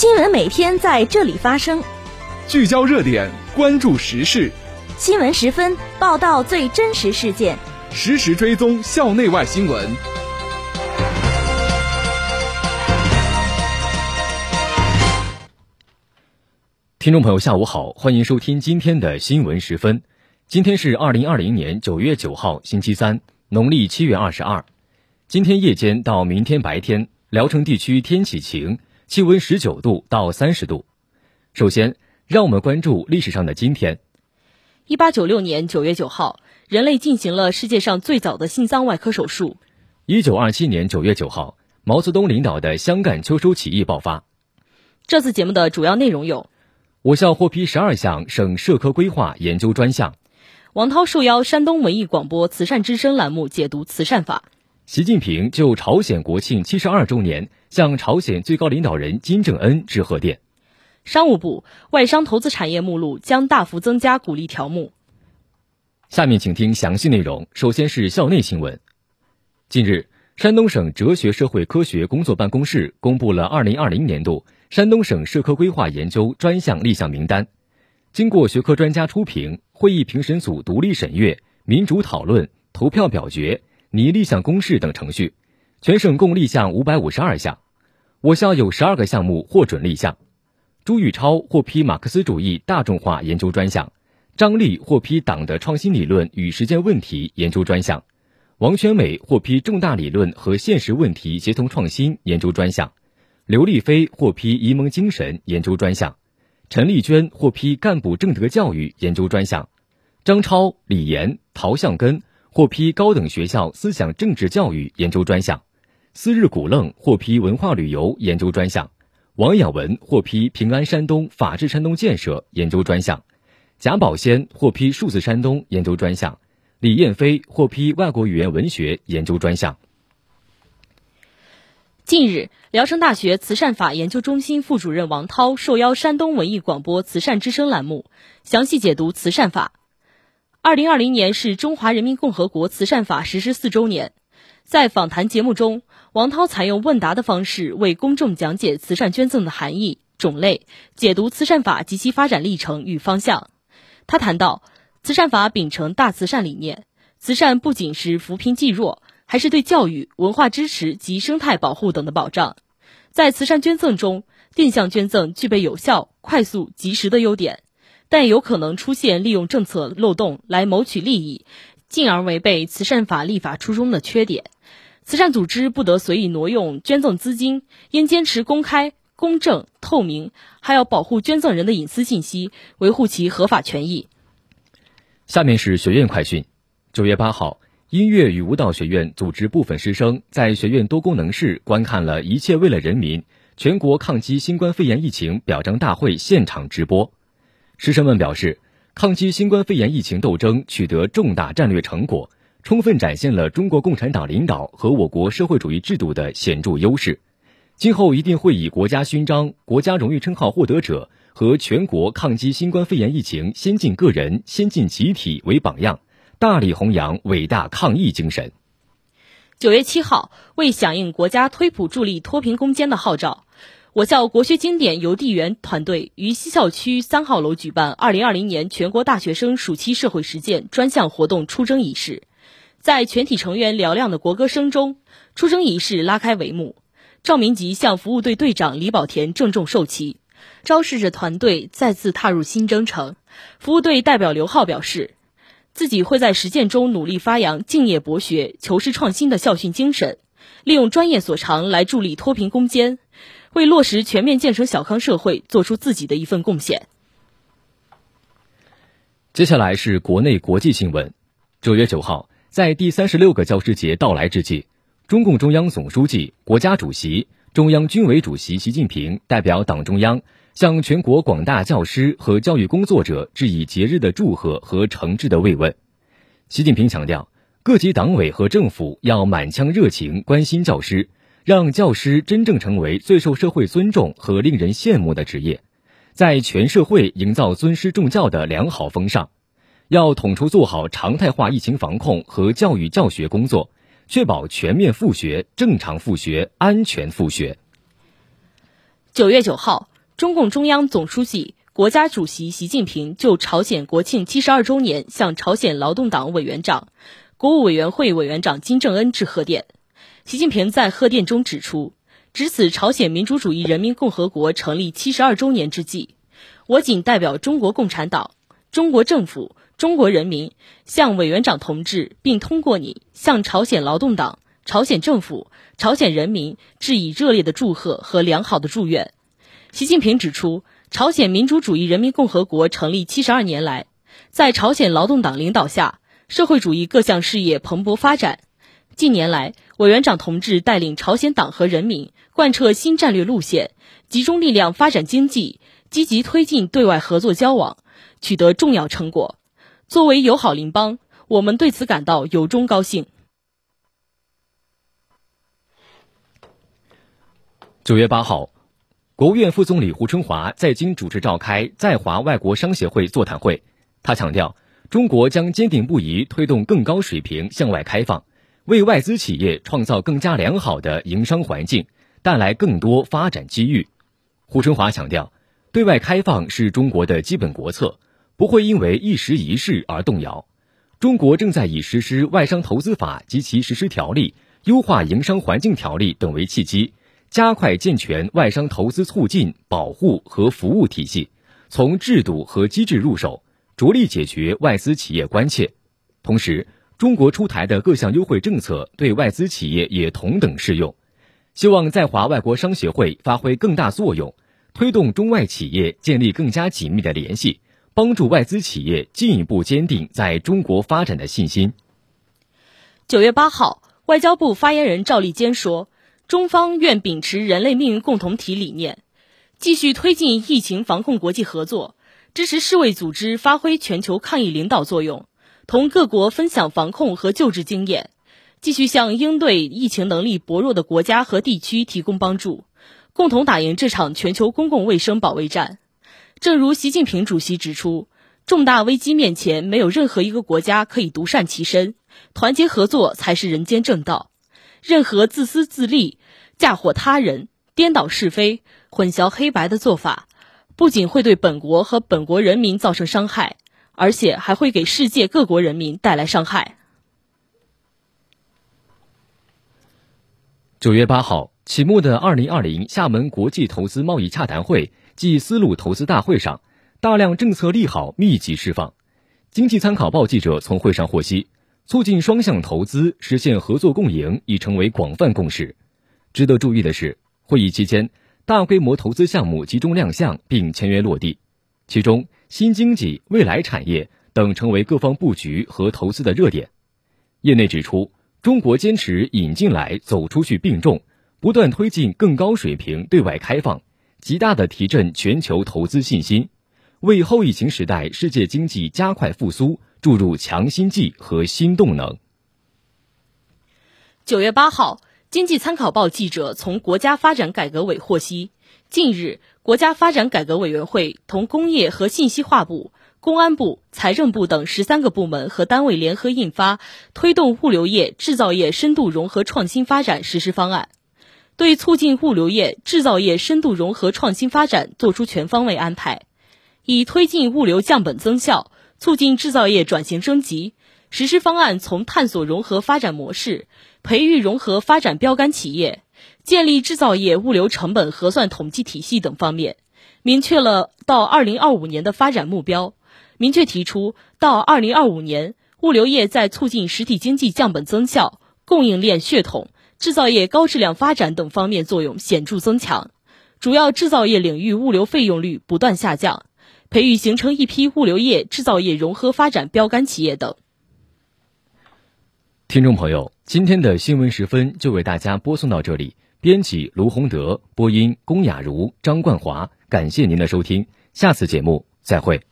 新闻每天在这里发生，聚焦热点，关注时事。新闻十分报道最真实事件，实时追踪校内外新闻。听众朋友，下午好，欢迎收听今天的新闻十分。今天是二零二零年九月九号，星期三，农历七月二十二。今天夜间到明天白天，聊城地区天气晴，气温十九度到三十度。首先，让我们关注历史上的今天。一八九六年九月九号，人类进行了世界上最早的心脏外科手术。一九二七年九月九号，毛泽东领导的湘赣秋收起义爆发。这次节目的主要内容有：我校获批十二项省社科规划研究专项；王涛受邀山东文艺广播慈善之声栏目解读慈善法；习近平就朝鲜国庆七十二周年向朝鲜最高领导人金正恩致贺电。商务部外商投资产业目录将大幅增加鼓励条目。下面请听详细内容。首先是校内新闻。近日，山东省哲学社会科学工作办公室公布了二零二零年度山东省社科规划研究专项立项名单。经过学科专家初评、会议评审组独立审阅、民主讨论、投票表决、拟立项公示等程序，全省共立项五百五十二项。我校有十二个项目获准立项。朱玉超获批马克思主义大众化研究专项，张力获批党的创新理论与实践问题研究专项，王全美获批重大理论和现实问题协同创新研究专项，刘丽飞获批沂蒙精神研究专项，陈丽娟获批干部正德教育研究专项，张超、李岩、陶向根获批高等学校思想政治教育研究专项，思日古愣获批文化旅游研究专项。王养文获批平安山东法治山东建设研究专项，贾宝先获批数字山东研究专项，李燕飞获批外国语言文学研究专项。近日，聊城大学慈善法研究中心副主任王涛受邀山东文艺广播慈善之声栏目，详细解读慈善法。二零二零年是中华人民共和国慈善法实施四周年。在访谈节目中，王涛采用问答的方式为公众讲解慈善捐赠的含义、种类，解读慈善法及其发展历程与方向。他谈到，慈善法秉承大慈善理念，慈善不仅是扶贫济弱，还是对教育、文化支持及生态保护等的保障。在慈善捐赠中，定向捐赠具备有效、快速、及时的优点，但有可能出现利用政策漏洞来谋取利益，进而违背慈善法立法初衷的缺点。慈善组织不得随意挪用捐赠资金，应坚持公开、公正、透明，还要保护捐赠人的隐私信息，维护其合法权益。下面是学院快讯。九月八号，音乐与舞蹈学院组织部分师生在学院多功能室观看了一切为了人民全国抗击新冠肺炎疫情表彰大会现场直播。师生们表示，抗击新冠肺炎疫情斗争取得重大战略成果。充分展现了中国共产党领导和我国社会主义制度的显著优势，今后一定会以国家勋章、国家荣誉称号获得者和全国抗击新冠肺炎疫情先进个人、先进集体为榜样，大力弘扬伟大抗疫精神。九月七号，为响应国家推普助力脱贫攻坚的号召，我校国学经典邮递员团队于西校区三号楼举办二零二零年全国大学生暑期社会实践专项活动出征仪式。在全体成员嘹亮的国歌声中，出征仪式拉开帷幕。赵明吉向服务队队长李宝田郑重授旗，昭示着团队再次踏入新征程。服务队代表刘浩表示，自己会在实践中努力发扬敬业博学、求是创新的校训精神，利用专业所长来助力脱贫攻坚，为落实全面建成小康社会做出自己的一份贡献。接下来是国内国际新闻。九月九号。在第三十六个教师节到来之际，中共中央总书记、国家主席、中央军委主席习近平代表党中央向全国广大教师和教育工作者致以节日的祝贺和诚挚的慰问。习近平强调，各级党委和政府要满腔热情关心教师，让教师真正成为最受社会尊重和令人羡慕的职业，在全社会营造尊师重教的良好风尚。要统筹做好常态化疫情防控和教育教学工作，确保全面复学、正常复学、安全复学。九月九号，中共中央总书记、国家主席习近平就朝鲜国庆七十二周年向朝鲜劳动党委员长、国务委员会委员长金正恩致贺电。习近平在贺电中指出，值此朝鲜民主主义人民共和国成立七十二周年之际，我谨代表中国共产党、中国政府、中国人民，向委员长同志，并通过你向朝鲜劳动党。朝鲜政府、朝鲜人民致以热烈的祝贺和良好的祝愿。习近平指出，朝鲜民主主义人民共和国成立七十二年来，在朝鲜劳动党领导下，社会主义各项事业蓬勃发展。近年来，委员长同志带领朝鲜党和人民贯彻新战略路线，集中力量发展经济，积极推进对外合作交往，取得重要成果。作为友好邻邦，我们对此感到由衷高兴。九月八号，国务院副总理胡春华在京主持召开在华外国商协会座谈会。他强调，中国将坚定不移推动更高水平向外开放，为外资企业创造更加良好的营商环境，带来更多发展机遇。胡春华强调，对外开放是中国的基本国策，不会因为一时一事而动摇。中国正在以实施《外商投资法》及其实施条例、优化营商环境条例等为契机。加快健全外商投资促进、保护和服务体系，从制度和机制入手，着力解决外资企业关切。同时，中国出台的各项优惠政策对外资企业也同等适用。希望在华外国商协会发挥更大作用，推动中外企业建立更加紧密的联系，帮助外资企业进一步坚定在中国发展的信心。九月八号，外交部发言人赵立坚说。中方愿秉持人类命运共同体理念，继续推进疫情防控国际合作，支持世卫组织发挥全球抗疫领导作用，同各国分享防控和救治经验，继续向应对疫情能力薄弱的国家和地区提供帮助，共同打赢这场全球公共卫生保卫战。正如习近平主席指出，重大危机面前，没有任何一个国家可以独善其身，团结合作才是人间正道。任何自私自利、嫁祸他人、颠倒是非、混淆黑白的做法，不仅会对本国和本国人民造成伤害，而且还会给世界各国人民带来伤害。九月八号启幕的二零二零厦门国际投资贸易洽谈会暨丝路投资大会上，大量政策利好密集释放。经济参考报记者从会上获悉。促进双向投资、实现合作共赢已成为广泛共识。值得注意的是，会议期间大规模投资项目集中亮相并签约落地，其中新经济、未来产业等成为各方布局和投资的热点。业内指出，中国坚持引进来、走出去并重，不断推进更高水平对外开放，极大的提振全球投资信心，为后疫情时代世界经济加快复苏。注入强心剂和新动能。九月八号，经济参考报记者从国家发展改革委获悉，近日，国家发展改革委员会同工业和信息化部、公安部、财政部等十三个部门和单位联合印发《推动物流业、制造业深度融合创新发展实施方案》，对促进物流业、制造业深度融合创新发展作出全方位安排，以推进物流降本增效。促进制造业转型升级，实施方案从探索融合发展模式、培育融合发展标杆企业、建立制造业物流成本核算统计体系等方面，明确了到二零二五年的发展目标。明确提出，到二零二五年，物流业在促进实体经济降本增效、供应链血统、制造业高质量发展等方面作用显著增强，主要制造业领域物流费用率不断下降。培育形成一批物流业、制造业融合发展标杆企业等。听众朋友，今天的新闻时分就为大家播送到这里。编辑卢洪德，播音龚雅茹、张冠华。感谢您的收听，下次节目再会。